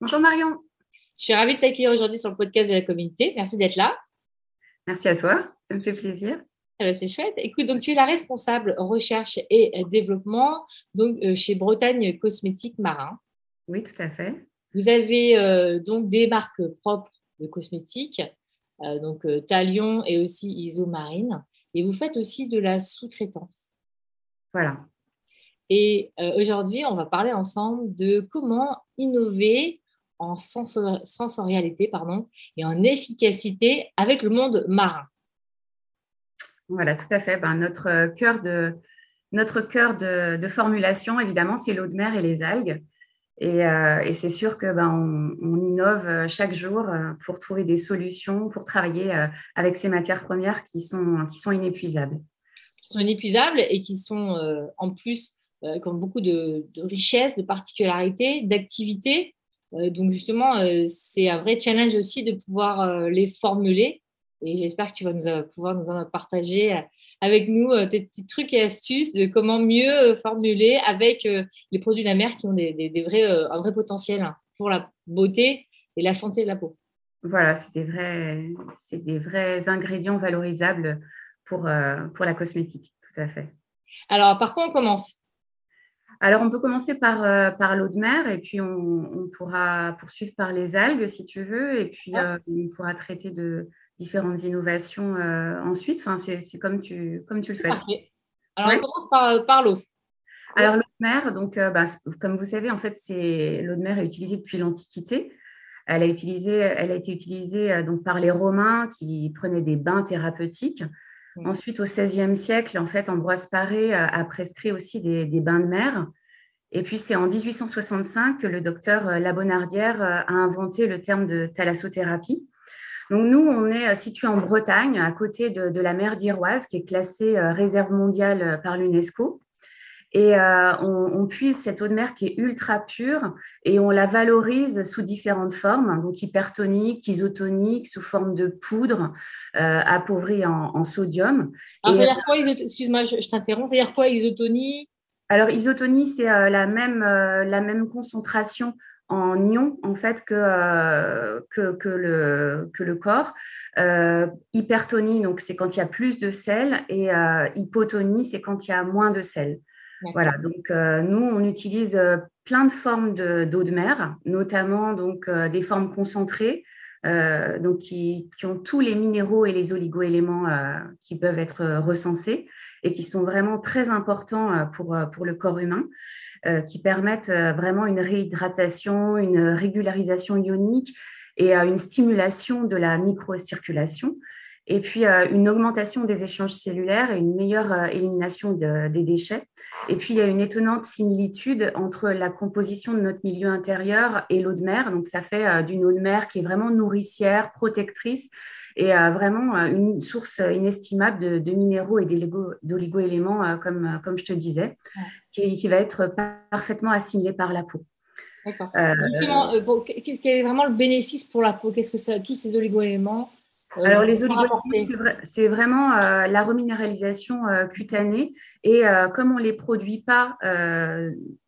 Bonjour Marion. Je suis ravie de t'accueillir aujourd'hui sur le podcast de la communauté. Merci d'être là. Merci à toi, ça me fait plaisir. Ah bah, c'est chouette. Écoute, donc tu es la responsable recherche et développement donc euh, chez Bretagne Cosmétiques Marin. Oui, tout à fait. Vous avez euh, donc des marques propres de cosmétiques, euh, donc Talion et aussi Isomarine, et vous faites aussi de la sous-traitance. Voilà. Et euh, aujourd'hui, on va parler ensemble de comment innover en sensorialité pardon, et en efficacité avec le monde marin. Voilà, tout à fait. Ben, notre cœur de, notre cœur de, formulation, évidemment, c'est l'eau de mer et les algues. Et, euh, c'est sûr que ben, on, innove chaque jour euh, pour trouver des solutions, pour travailler avec ces matières premières qui sont, qui sont inépuisables. Qui sont inépuisables et qui sont en plus euh, qui ont beaucoup de, de richesses, de particularités, d'activités. Euh, donc justement, euh, c'est un vrai challenge aussi de pouvoir les formuler. Et j'espère que tu vas nous, pouvoir nous en partager avec nous tes petits trucs et astuces de comment mieux formuler avec les produits de la mer qui ont des, des, vrais, un vrai potentiel pour la beauté et la santé de la peau. Voilà, c'est des vrais, c'est des vrais ingrédients valorisables pour, pour la cosmétique, tout à fait. Alors, par quoi on commence? Alors, on peut commencer par, euh, par l'eau de mer et puis on, pourra poursuivre par les algues si tu veux. Et puis, euh, on pourra traiter de différentes innovations euh, ensuite. Enfin, c'est comme tu, comme tu le souhaites. Alors, on commence par, par l'eau. Alors, l'eau de mer, donc, bah, comme vous savez, en fait, l'eau de mer est utilisée depuis l'Antiquité. Elle a, utilisé, elle a été utilisée donc, par les Romains qui prenaient des bains thérapeutiques. Ensuite, au XVIe siècle, en fait, Ambroise Paré a prescrit aussi des, bains de mer. Et puis, c'est en 1865 que le docteur euh, Labonardière euh, a inventé le terme de thalassothérapie. Nous, on est euh, situé en Bretagne, à côté de, la mer d'Iroise, qui est classée réserve mondiale par l'UNESCO. Et euh, on, puise cette eau de mer qui est ultra pure et on la valorise sous différentes formes, donc hypertonique, isotonique, sous forme de poudre euh, appauvrie en, sodium. Alors, quoi, excuse-moi, je, t'interromps, c'est-à-dire quoi isotonie Alors, isotonie, c'est euh, la, même, la même concentration en ion en fait que, que, que, le, que le corps. hypertonie, donc c'est quand il y a plus de sel, et hypotonie, c'est quand il y a moins de sel. Voilà, donc euh, nous, on utilise euh, plein de formes d'eau de, mer, notamment donc euh, des formes concentrées, donc qui, qui, ont tous les minéraux et les oligo-éléments qui peuvent être recensés et qui sont vraiment très importants pour, pour le corps humain, qui permettent vraiment une réhydratation, une régularisation ionique et une stimulation de la microcirculation et puis euh, une augmentation des échanges cellulaires et une meilleure euh, élimination des déchets. Et puis, il y a une étonnante similitude entre la composition de notre milieu intérieur et l'eau de mer. Donc, ça fait euh, d'une eau de mer qui est vraiment nourricière, protectrice et vraiment une source inestimable de, minéraux et d'oligo-éléments, comme, comme je te disais, qui, va être parfaitement assimilé par la peau. D'accord. quel est vraiment le bénéfice pour la peau? Qu'est-ce que ça, tous ces oligo-éléments Alors, les oligoéléments, c'est vraiment euh, la reminéralisation euh, cutanée. Et comme on ne les produit pas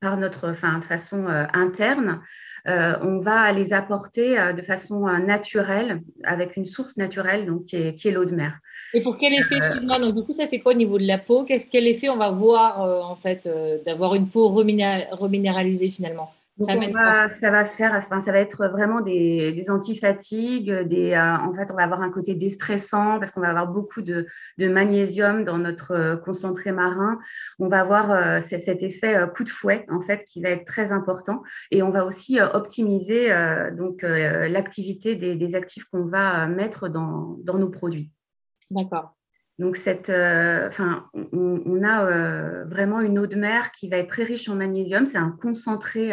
par notre, enfin, de façon interne, on va les apporter de façon naturelle, avec une source naturelle, donc, qui est, l'eau de mer. Et pour quel effet, donc du coup, ça fait quoi au niveau de la peau? Qu'est-ce quel effet on va voir, en fait, d'avoir une peau reminéralisée finalement? Ça, va, faire, enfin, ça va être vraiment des, des antifatigues, des, euh, en fait, on va avoir un côté déstressant parce qu'on va avoir beaucoup de, de, magnésium dans notre euh, concentré marin. On va avoir euh, cet effet coup de fouet, en fait, qui va être très important. Et on va aussi optimiser donc l'activité des, des, actifs qu'on va mettre dans, dans nos produits. D'accord. Donc, cette, enfin, on, a vraiment une eau de mer qui va être très riche en magnésium. C'est un concentré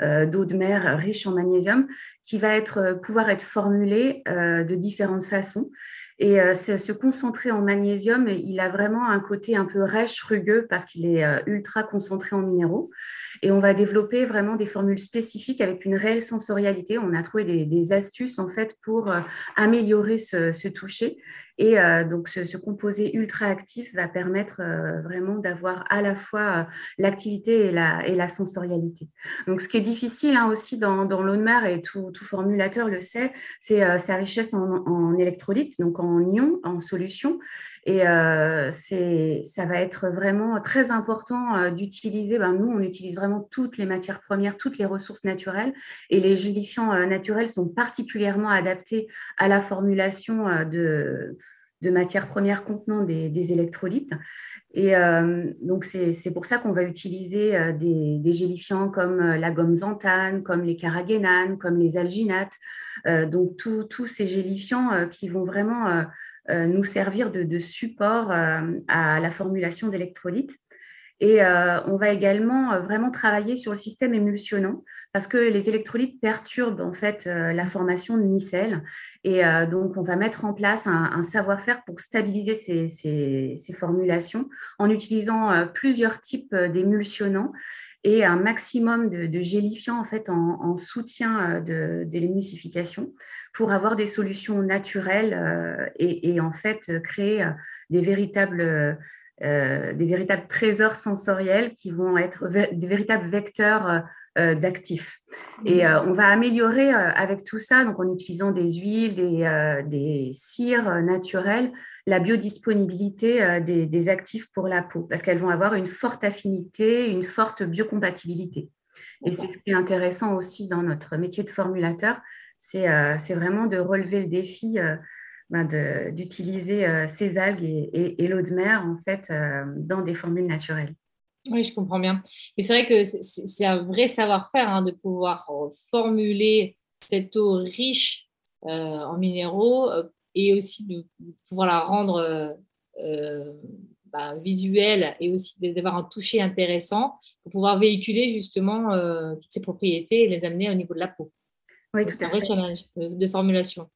d'eau de mer riche en magnésium qui va être, pouvoir être formulée de différentes façons. Et se, concentrer en magnésium, il a vraiment un côté un peu rêche, rugueux, parce qu'il est ultra concentré en minéraux. Et on va développer vraiment des formules spécifiques avec une réelle sensorialité. On a trouvé des, astuces en fait pour améliorer ce toucher et euh, donc, ce, composé ultra actif va permettre euh, vraiment d'avoir à la fois euh, l'activité et la, sensorialité. Donc, ce qui est difficile hein, aussi dans, l'eau de mer, et tout, tout, formulateur le sait, c'est sa richesse en, électrolytes, donc en ions, en solutions. Et euh, ça va être vraiment très important d'utiliser, ben, nous, on utilise vraiment toutes les matières premières, toutes les ressources naturelles, et les gélifiants naturels sont particulièrement adaptés à la formulation de de matières premières contenant des, électrolytes. Et euh, donc, c'est pour ça qu'on va utiliser euh, des, gélifiants comme euh, la gomme xanthane, comme les carragénanes, comme les alginates. donc, tous ces gélifiants qui vont vraiment nous servir de support à la formulation d'électrolytes. Et euh, on va également euh, vraiment travailler sur le système émulsionnant parce que les électrolytes perturbent en fait euh, la formation de micelles. Et donc, on va mettre en place un, savoir-faire pour stabiliser ces, formulations en utilisant plusieurs types d'émulsionnants et un maximum de, gélifiants en fait en, soutien de, l'émulsification pour avoir des solutions naturelles et, et, en fait créer des véritables euh, des véritables trésors sensoriels qui vont être des véritables vecteurs euh, euh, d'actifs. Et on va améliorer avec tout ça, donc en utilisant des huiles, des, des cires naturelles, la biodisponibilité des, des, actifs pour la peau, parce qu'elles vont avoir une forte affinité, une forte biocompatibilité. Et c'est ce qui est intéressant aussi dans notre métier de formulateur, c'est vraiment de relever le défi ben, d'utiliser euh, ces algues et, l'eau de mer en fait euh, dans des formules naturelles. Oui, je comprends bien. Et c'est vrai que c'est un vrai savoir-faire hein, de pouvoir euh, formuler cette eau riche en minéraux et aussi de pouvoir la rendre bah, visuelle et aussi d'avoir un toucher intéressant pour pouvoir véhiculer justement toutes ces propriétés et les amener au niveau de la peau. Oui, tout à fait. un vrai challenge de formulation.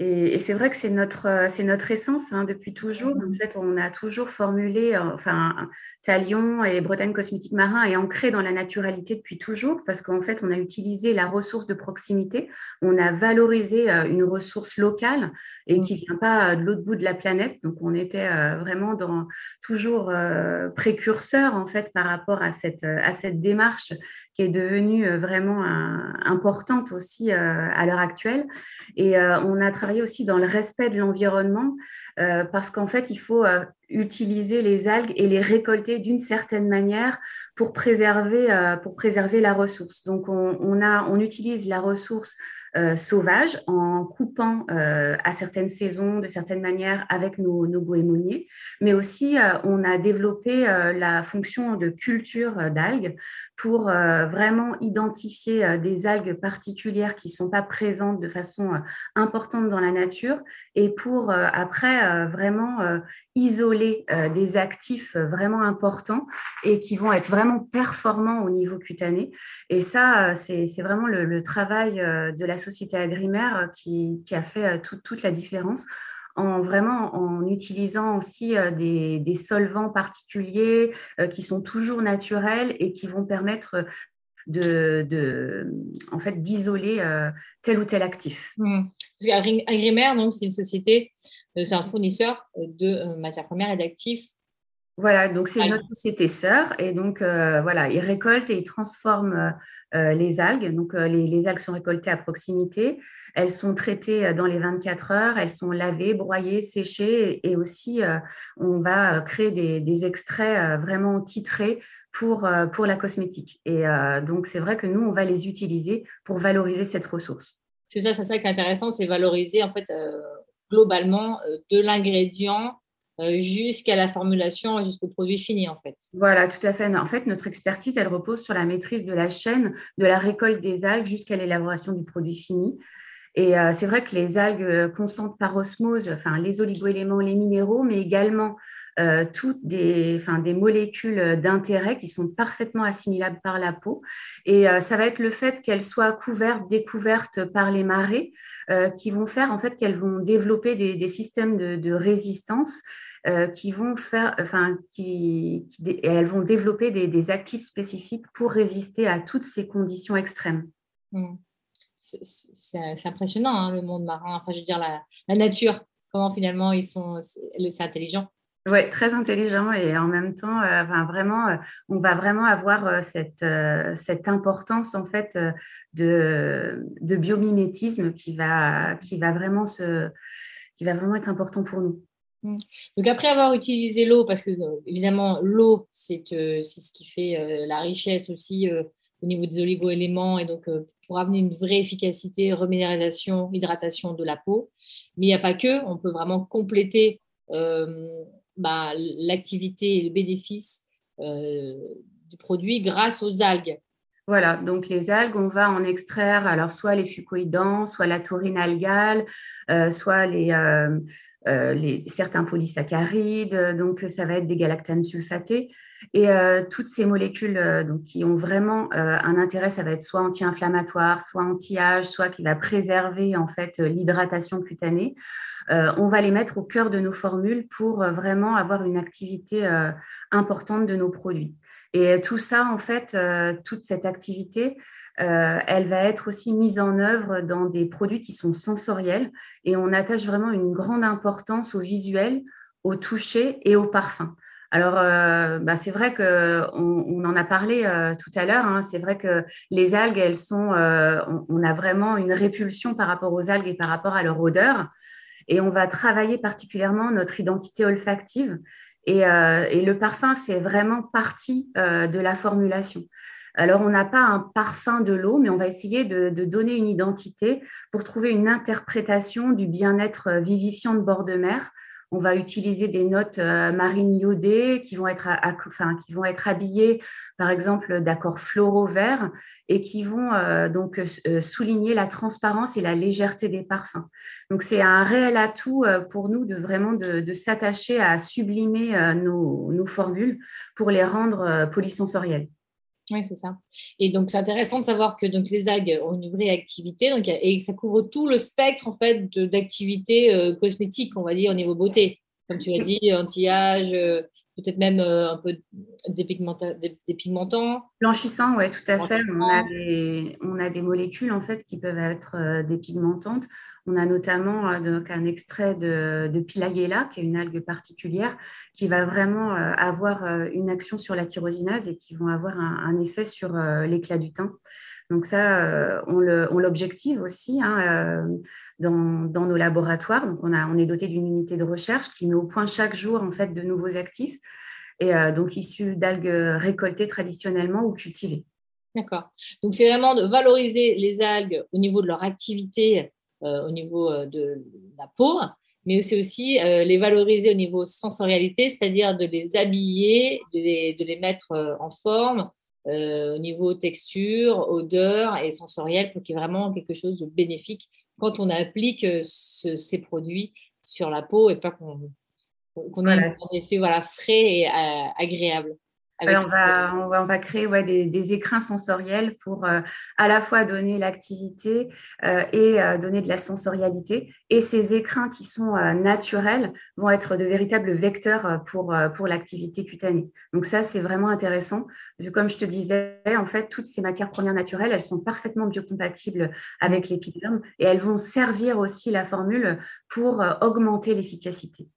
Et, c'est vrai que c'est notre, euh, c'est notre essence hein, depuis toujours. En fait, on a toujours formulé, euh, enfin, Talion et Bretagne Cosmétique Marin est ancré dans la naturalité depuis toujours parce qu'en fait, on a utilisé la ressource de proximité, on a valorisé euh, une ressource locale et qui vient pas de l'autre bout de la planète. Donc, on était vraiment dans toujours précurseur en fait par rapport à cette, à cette démarche qui est devenue euh, vraiment importante aussi euh, à l'heure actuelle. Et euh, on a travaillé aussi dans le respect de l'environnement parce qu'en fait, il faut utiliser les algues et les récolter d'une certaine manière pour préserver, pour préserver la ressource. Donc, on, on, a, on utilise la ressource euh, sauvage en coupant euh, à certaines saisons, de certaines manières, avec nos, nos goémoniers. Mais aussi, euh, on a développé la fonction de culture d'algues pour vraiment identifier des algues particulières qui ne sont pas présentes de façon importante dans la nature et pour après vraiment isoler des actifs vraiment importants et qui vont être vraiment performants au niveau cutané. Et ça, c'est vraiment le travail de la société agrimaire euh, qui, a fait euh, toute la différence en vraiment en utilisant aussi euh, des, solvants particuliers qui sont toujours naturels et qui vont permettre de, en fait d'isoler tel ou tel actif. Mmh. Agrimaire, donc c'est une société, c'est un fournisseur de matières premières et d'actifs voilà, donc c'est notre société sœur et donc voilà, ils récoltent et ils transforment euh, les algues. Donc, euh, les, algues sont récoltées à proximité. Elles sont traitées euh, dans les 24 heures. Elles sont lavées, broyées, séchées. Et, aussi, on va créer des, extraits vraiment titrés pour, pour la cosmétique. Et donc, c'est vrai que nous, on va les utiliser pour valoriser cette ressource. C'est ça, c'est ça qui est intéressant, c'est valoriser en fait globalement de l'ingrédient euh, jusqu'à la formulation, jusqu'au produit fini, en fait. Voilà, tout à fait. En fait, notre expertise, elle repose sur la maîtrise de la chaîne, de la récolte des algues jusqu'à l'élaboration du produit fini. Et c'est vrai que les algues consentent par osmose, enfin les oligoéléments, les minéraux, mais également euh, toutes des, enfin, des molécules d'intérêt qui sont parfaitement assimilables par la peau. Et euh, ça va être le fait qu'elles soient couvertes, découvertes par les marées, euh, qui vont faire en fait qu'elles vont développer des, des systèmes de résistance. Qui vont faire, enfin, qui, qui, elles vont développer des, des, actifs spécifiques pour résister à toutes ces conditions extrêmes. Mmh. C'est impressionnant hein, le monde marin. Enfin, je veux dire la, la nature. Comment finalement ils sont, c'est intelligent. Oui, très intelligent et en même temps, euh, vraiment, euh, on va vraiment avoir euh, cette, cette importance en fait de, de, biomimétisme qui va, qui, va vraiment se, qui va vraiment être important pour nous. Mmh. Donc après avoir utilisé l'eau, parce que évidemment l'eau c'est ce qui fait la richesse aussi au niveau des oligo-éléments et donc pour amener une vraie efficacité, reminéralisation, hydratation de la peau. Mais il n'y a pas que, on peut vraiment compléter bah, l'activité et le bénéfice euh, du produit grâce aux algues. Voilà, donc les algues, on va en extraire alors soit les fucoïdans, soit la taurine algale, euh, soit les, euh, certains polysaccharides, donc ça va être des galactanes sulfatées. Et toutes ces molécules donc, qui ont vraiment un intérêt, ça va être soit anti-inflammatoire, soit anti-âge, soit qui va préserver en fait l'hydratation cutanée. Euh, on va les mettre au cœur de nos formules pour euh, vraiment avoir une activité euh, importante de nos produits. Et tout ça, en fait, toute cette activité, elle va être aussi mise en œuvre dans des produits qui sont sensoriels et on attache vraiment une grande importance au visuel, au toucher et au parfum. Alors, bah, c'est vrai qu'on on en a parlé tout à l'heure. Hein. c'est vrai que les algues, elles sont, on, a vraiment une répulsion par rapport aux algues et par rapport à leur odeur. Et on va travailler particulièrement notre identité olfactive. Et, euh, le parfum fait vraiment partie euh, de la formulation. Alors, on n'a pas un parfum de l'eau, mais on va essayer de, donner une identité pour trouver une interprétation du bien-être vivifiant de bord de mer on va utiliser des notes euh, marines iodées qui vont être, enfin, qui vont être habillées, par exemple, d'accords floraux verts et qui vont euh, donc euh, souligner la transparence et la légèreté des parfums. Donc, c'est un réel atout pour nous de vraiment de, s'attacher à sublimer nos, nos, formules pour les rendre polysensorielles. Oui, c'est ça. Et donc, c'est intéressant de savoir que donc, les algues ont une vraie activité donc, et ça couvre tout le spectre en fait, d'activités euh, cosmétiques, on va dire, au niveau beauté. Comme tu l'as dit, anti-âge, euh, peut-être même euh, un peu dépigmentant. Blanchissant, oui, tout à fait. On a, des, on a, des, molécules en fait qui peuvent être dépigmentantes. On a notamment euh, donc, un extrait de, de qui est une algue particulière, qui va vraiment euh, avoir euh, une action sur la tyrosinase et qui vont avoir un, effet sur l'éclat du teint. Donc ça, on l'objective aussi hein, dans, nos laboratoires. On, est doté d'une unité de recherche qui met au point chaque jour en fait de nouveaux actifs et donc issus d'algues récoltées traditionnellement ou cultivées. D'accord. Donc c'est vraiment de valoriser les algues au niveau de leur activité au niveau euh, de la peau, mais c'est aussi euh, les valoriser au niveau sensorialité, c'est-à-dire de les habiller, de les, de les mettre en forme, au niveau texture, odeur et sensoriel pour qu'il y ait vraiment quelque chose de bénéfique quand on applique ces produits sur la peau et pas qu'on ait un effet voilà, frais et agréable on, va, on, va, créer ouais, des, écrins sensoriels pour euh, à la fois donner l'activité euh, et euh, donner de la sensorialité. Et ces écrins qui sont naturels vont être de véritables vecteurs pour, pour l'activité cutanée. Donc ça, c'est vraiment intéressant. comme je te disais, en fait, toutes ces matières premières naturelles, elles sont parfaitement biocompatibles avec l'épiderme et elles vont servir aussi la formule pour augmenter l'efficacité.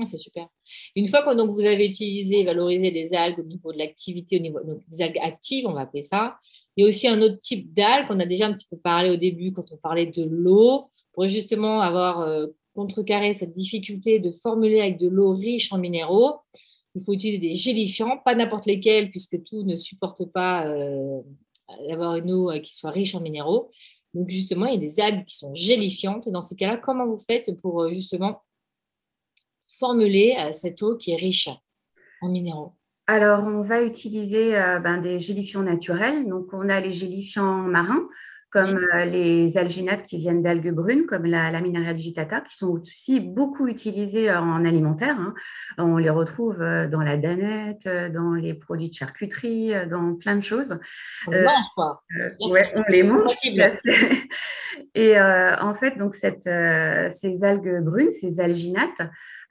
Ah, c'est super. Une fois que donc, vous avez utilisé et valorisé les algues au niveau de l'activité, au niveau des algues actives, on va appeler ça, il y a aussi un autre type d'algues qu'on a déjà un petit peu parlé au début quand on parlait de l'eau, pour justement avoir euh, contrecarré cette difficulté de formuler avec de l'eau riche en minéraux. Il faut utiliser des gélifiants, pas n'importe lesquels, puisque tout ne supporte pas euh, d'avoir une eau euh, qui soit riche en minéraux. Donc justement, il y a des algues qui sont gélifiantes. Et dans ces cas-là, comment vous faites pour justement formuler euh, cette eau qui est riche en minéraux Alors, on va utiliser euh, ben, des gélifiants naturels. Donc, on a les gélifiants marins comme euh, les alginates qui viennent d'algues brunes, comme la Laminaria digitata, qui sont aussi beaucoup utilisés en alimentaire. Hein. On les retrouve dans la danette, dans les produits de charcuterie, dans plein de choses. On les mange, quoi. ouais, on les mange. Et en fait, donc cette, ces algues brunes, ces alginates,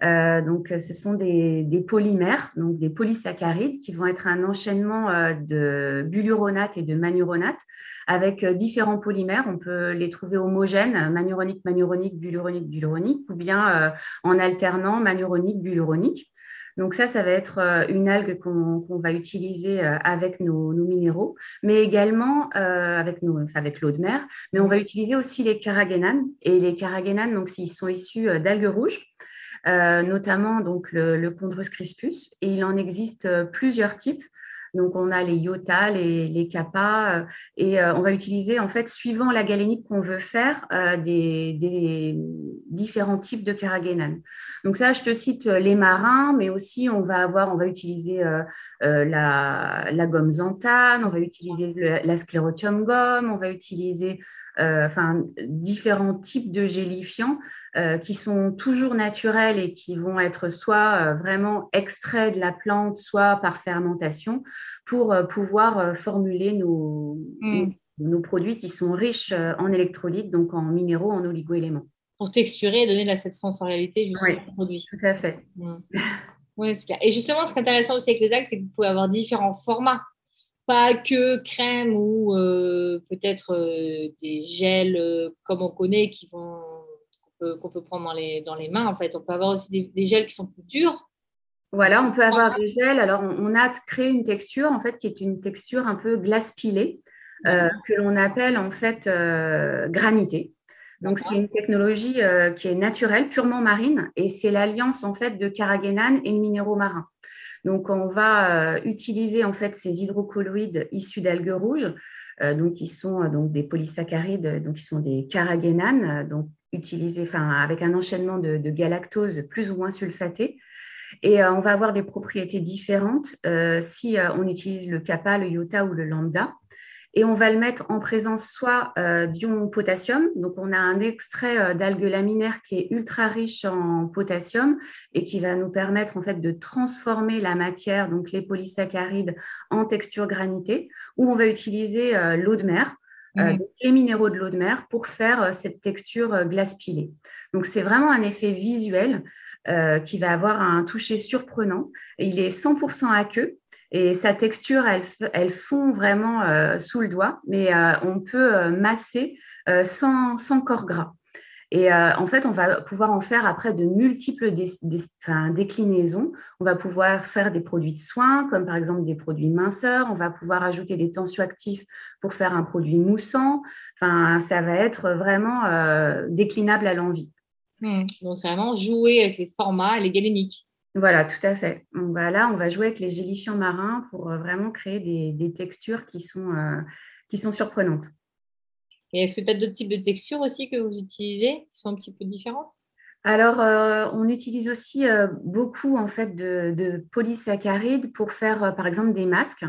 euh, donc, euh, ce sont des, polymères, donc des polysaccharides, qui vont être un enchaînement euh, de buluronate et de manuronate avec différents polymères. On peut les trouver homogènes, manuronique, manuronique, buluronique, buluronique, ou bien en alternant manuronique, buluronique. Donc ça, ça va être une algue qu'on va utiliser avec nos, minéraux, mais également avec, avec l'eau de mer. Mais on va utiliser aussi les caragénanes. Et les caragénanes, donc, s'ils sont issus d'algues rouges, notamment donc le, le Chondrus crispus. Et il en existe euh, plusieurs types. Donc, on a les iota, les, les kappa, euh, et on va utiliser, en fait, suivant la galénique qu'on veut faire, des, différents types de caragénanes. Donc, ça, je te cite les marins, mais aussi, on va avoir, on va utiliser la, la, gomme xanthane, on va utiliser la sclérotium gomme, on va utiliser euh, enfin, différents types de gélifiants euh, qui sont toujours naturels et qui vont être soit euh, vraiment extraits de la plante, soit par fermentation, pour pouvoir formuler nos, mm. nos, produits qui sont riches en électrolytes, donc en minéraux, en oligoéléments. Pour texturer et donner de la sensorialité justement oui, au produit. Tout à fait. Mm. Oui, c'est clair. Et justement, ce qui est intéressant aussi avec les algues, c'est que vous pouvez avoir différents formats pas que crème ou euh, peut-être euh, des gels euh, comme on connaît qui vont qu'on peut, prendre dans les, dans les mains. En fait, on peut avoir aussi des, gels qui sont plus durs. Voilà, on peut avoir des gels. Alors, on, a créé une texture en fait qui est une texture un peu glace pilée que l'on appelle en fait granité. Donc, c'est une technologie qui est naturelle, purement marine, et c'est l'alliance en fait de carragénane et de minéraux marins. Donc, on va euh, utiliser en fait ces hydrocolloïdes issus d'algues rouges, euh, donc qui sont euh, donc des polysaccharides, donc qui sont des carragénanes, donc utilisés, enfin avec un enchaînement de, galactose plus ou moins sulfatée. Et on va avoir des propriétés différentes si on utilise le kappa, le iota ou le lambda et on va le mettre en présence soit euh, d'ion potassium, donc on a un extrait euh, d'algues laminaires qui est ultra riche en potassium et qui va nous permettre en fait de transformer la matière, donc les polysaccharides, en texture granitée, ou on va utiliser euh, l'eau de mer, mmh. les minéraux de l'eau de mer pour faire cette texture glace pilée. Donc c'est vraiment un effet visuel qui va avoir un toucher surprenant. il est 100% aqueux, et sa texture, elle, fond vraiment euh, sous le doigt, mais euh, on peut euh, masser sans, corps gras. Et en fait, on va pouvoir en faire après de multiples déclinaisons. On va pouvoir faire des produits de soins, comme par exemple des produits de minceur. On va pouvoir ajouter des tensioactifs pour faire un produit moussant. Enfin, ça va être vraiment déclinable à l'envie. Mmh. Donc, c'est vraiment jouer avec les formats les galéniques. Voilà, tout à fait. là, on va jouer avec les gélifiants marins pour euh, vraiment créer des, textures qui sont, euh, qui sont surprenantes. Et est-ce que tu as d'autres types de textures aussi que vous utilisez qui sont un petit peu différentes? Alors, euh, on utilise aussi beaucoup en fait de, de, polysaccharides pour faire, par exemple, des masques.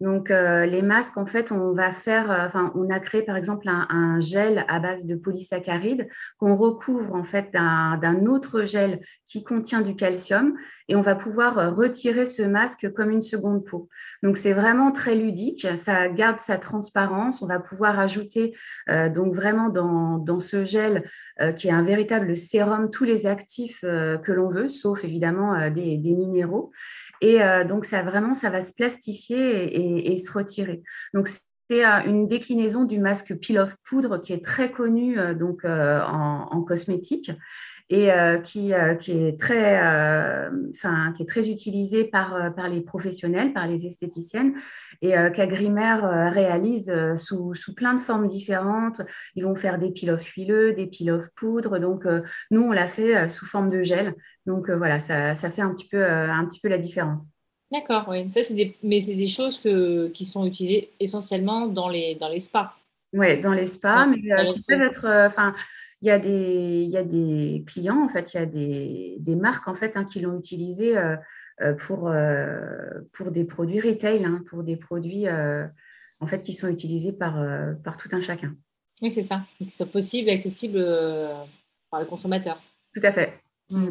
Donc, euh, les masques, en fait, on va faire, euh, enfin, on a créé par exemple un, gel à base de polysaccharides qu'on recouvre en fait d'un autre gel qui contient du calcium et on va pouvoir euh, retirer ce masque comme une seconde peau. Donc, c'est vraiment très ludique, ça garde sa transparence. On va pouvoir ajouter donc vraiment dans, ce gel qui est un véritable sérum tous les actifs que l'on veut, sauf évidemment des minéraux. Et euh, donc, ça vraiment, va se plastifier et, se retirer. Donc, c'est euh, une déclinaison du masque peel-off poudre qui est très connu euh, donc, en, cosmétique et qui, qui, est très, enfin, qui est très utilisé par, par les professionnels, par les esthéticiennes, et qu'Agrimer réalise sous, sous, plein de formes différentes. Ils vont faire des peel-off huileux, des peel-off poudre. Donc, nous, on l'a fait sous forme de gel. Donc euh, voilà, ça, fait un petit peu, euh, un petit peu la différence. D'accord, oui. Ça, c'est des, mais c'est des choses que, qui sont utilisées essentiellement dans les, dans les spas. Oui, dans les spas, mais euh, qui peuvent être. Enfin, il y, a des, il y a des clients, en fait, il y a des, des marques en fait, hein, qui l'ont utilisé pour, pour des produits retail, hein, pour des produits en fait, qui sont utilisés par, par tout un chacun. Oui, c'est ça. Qu'ils soient possibles et accessibles par le consommateur. Tout à fait. Mm.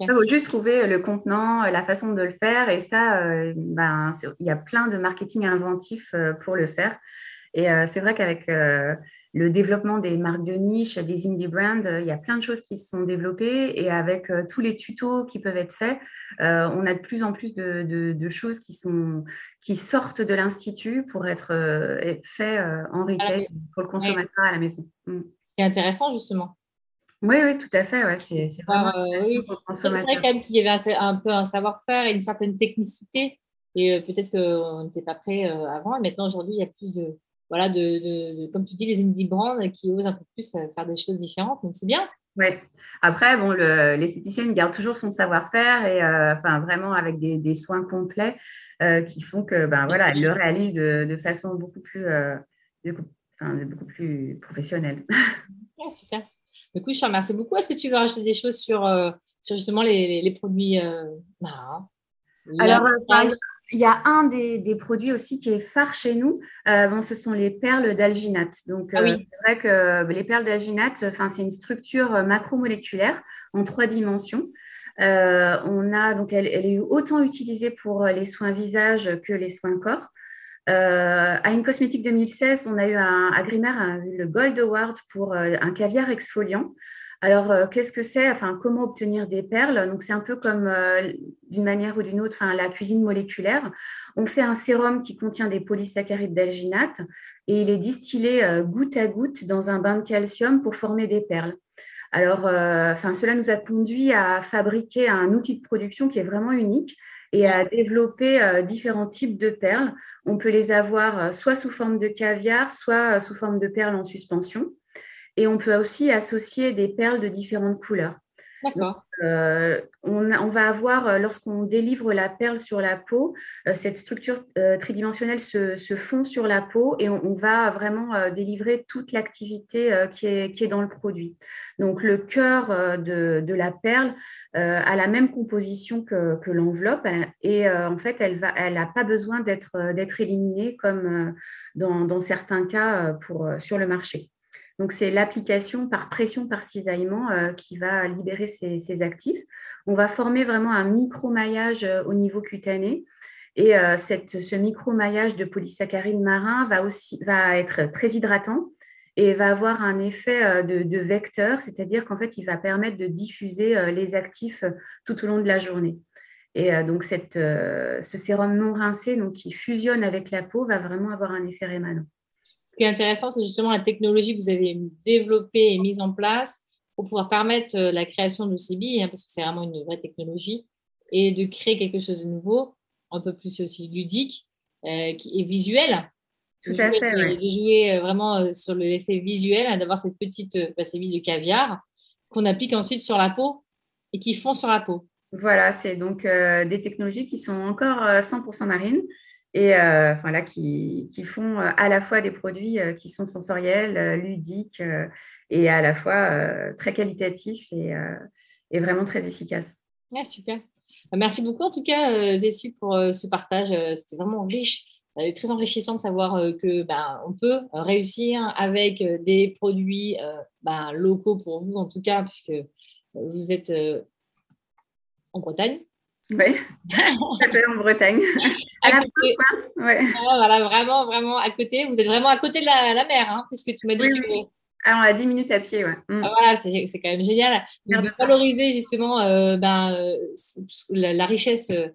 Il faut juste trouver le contenant, la façon de le faire. Et ça, ben, il y a plein de marketing inventif pour le faire. Et c'est vrai qu'avec le développement des marques de niche, des indie brands, il y a plein de choses qui se sont développées et avec euh, tous les tutos qui peuvent être faits, euh, on a de plus en plus de, choses qui, sont, qui sortent de l'institut pour être euh, faites en retail pour le consommateur à la maison. Mm. Ce qui est intéressant justement. Oui, oui, tout à fait. Ouais. C'est, vraiment oui. C'est vrai quand même qu'il y avait un, peu un savoir-faire et une certaine technicité. Et peut-être qu'on n'était pas prêt avant. Et maintenant, aujourd'hui, il y a plus de, voilà, de, comme tu dis, les indie brands qui osent un peu plus euh, faire des choses différentes. Donc, c'est bien. Oui. Après, bon, l'esthéticienne garde toujours son savoir-faire et euh, enfin vraiment avec des, soins complets euh, qui font que ben voilà, elle le réalise de, façon beaucoup plus, beaucoup plus professionnelle. super. Du coup, je te remercie beaucoup. Est-ce que tu veux rajouter des choses sur, sur justement les, produits bah, Alors, il y a un des, produits aussi qui est phare chez nous. Euh, bon, ce sont les perles d'alginate. Donc, ah euh, c'est vrai que euh, les perles d'alginate, enfin, c'est une structure macromoléculaire en trois dimensions. on a donc, elle, est autant utilisée pour les soins visage que les soins corps. à une cosmétique 2016, on a eu un, à le Gold Award pour un caviar exfoliant. Alors, euh, qu'est-ce que c'est? Enfin, comment obtenir des perles? Donc, c'est un peu comme euh, d'une manière ou d'une autre, enfin, la cuisine moléculaire. On fait un sérum qui contient des polysaccharides d'alginate et il est distillé euh, goutte à goutte dans un bain de calcium pour former des perles. Alors, enfin, cela nous a conduit à fabriquer un outil de production qui est vraiment unique et à développer différents types de perles. On peut les avoir soit sous forme de caviar, soit sous forme de perles en suspension. Et on peut aussi associer des perles de différentes couleurs. D'accord. Euh, on, va avoir, euh, lorsqu'on délivre la perle sur la peau, euh, cette structure tridimensionnelle se, fond sur la peau et on, va vraiment délivrer toute l'activité qui, est, dans le produit. Donc, le cœur de, la perle a la même composition que, l'enveloppe et en fait, elle n'a elle pas besoin d'être éliminée comme dans, dans, certains cas pour, sur le marché. Donc, c'est l'application par pression, par cisaillement euh, qui va libérer ces, actifs. On va former vraiment un micro-maillage euh, au niveau cutané. Et euh, ce micro-maillage de polysaccharides marins va, aussi, va être très hydratant et va avoir un effet de, vecteur, c'est-à-dire qu'en fait, il va permettre de diffuser les actifs tout au long de la journée. Et donc, ce sérum non rincé, donc, qui fusionne avec la peau, va vraiment avoir un effet rémanent. Ce qui est intéressant, c'est justement la technologie que vous avez développée et mise en place pour pouvoir permettre euh, la création de ces billes, hein, parce que c'est vraiment une vraie technologie, et de créer quelque chose de nouveau, un peu plus aussi ludique euh, et visuel. Tout à fait. De jouer euh, vraiment sur l'effet visuel, hein, d'avoir cette petite bah, ces billes de caviar qu'on applique ensuite sur la peau et qui font sur la peau. Voilà, c'est donc des technologies qui sont encore 100% marines et euh, voilà, qui, qui, font euh, à la fois des produits euh, qui sont sensoriels, ludiques et à la fois très qualitatifs et, et, vraiment très efficaces. Ah, super. Bah, merci beaucoup en tout cas, Zécie, pour ce partage. C'était vraiment riche. Très enrichissant de savoir que ben, peut réussir avec des produits ben, locaux pour vous, en tout cas, puisque vous êtes en Bretagne. Oui, en Bretagne. à, la pointe, ouais. Ah, voilà, vraiment, vraiment à côté. Vous êtes vraiment à côté de la, mer, hein, puisque tu m'as dit que. Oui. Alors, à 10 minutes à pied, ouais. Mm. Ah, voilà, c'est quand même génial. de valoriser justement euh, ben, euh, la, richesse euh,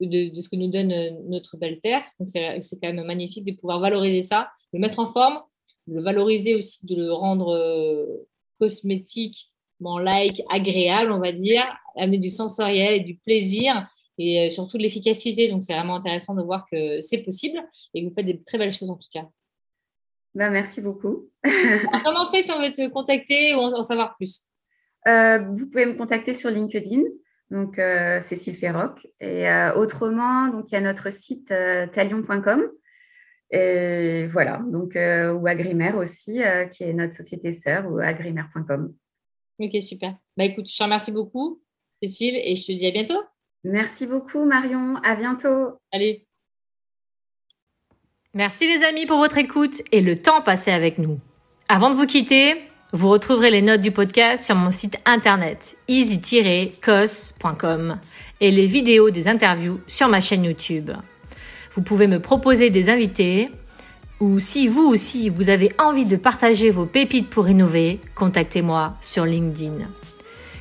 de, de, ce que nous donne notre belle terre. Donc, c'est quand même magnifique de pouvoir valoriser ça, le mettre en forme, le valoriser aussi, de le rendre cosmétique like, agréable, on va dire, amener du sensoriel et du plaisir et euh, surtout de l'efficacité. Donc, c'est vraiment intéressant de voir que c'est possible et que vous faites des très belles choses en tout cas. Ben, merci beaucoup. comment on fait si on veut te contacter ou en, savoir plus? Euh, Vous pouvez me contacter sur LinkedIn, donc euh, Cécile Ferroc. Et autrement, donc il y a notre site talion.com. Et voilà, donc ou Agrimer aussi, qui est notre société sœur, ou agrimer.com. Ok, super. Bah écoute, je te remercie beaucoup, Cécile, et je te dis à bientôt. Merci beaucoup, Marion. À bientôt. Allez. Merci les amis pour votre écoute et le temps passé avec nous. Avant de vous quitter, vous retrouverez les notes du podcast sur mon site internet easy-cos.com et les vidéos des interviews sur ma chaîne YouTube. Vous pouvez me proposer des invités ou si vous aussi vous avez envie de partager vos pépites pour innover, contactez-moi sur LinkedIn.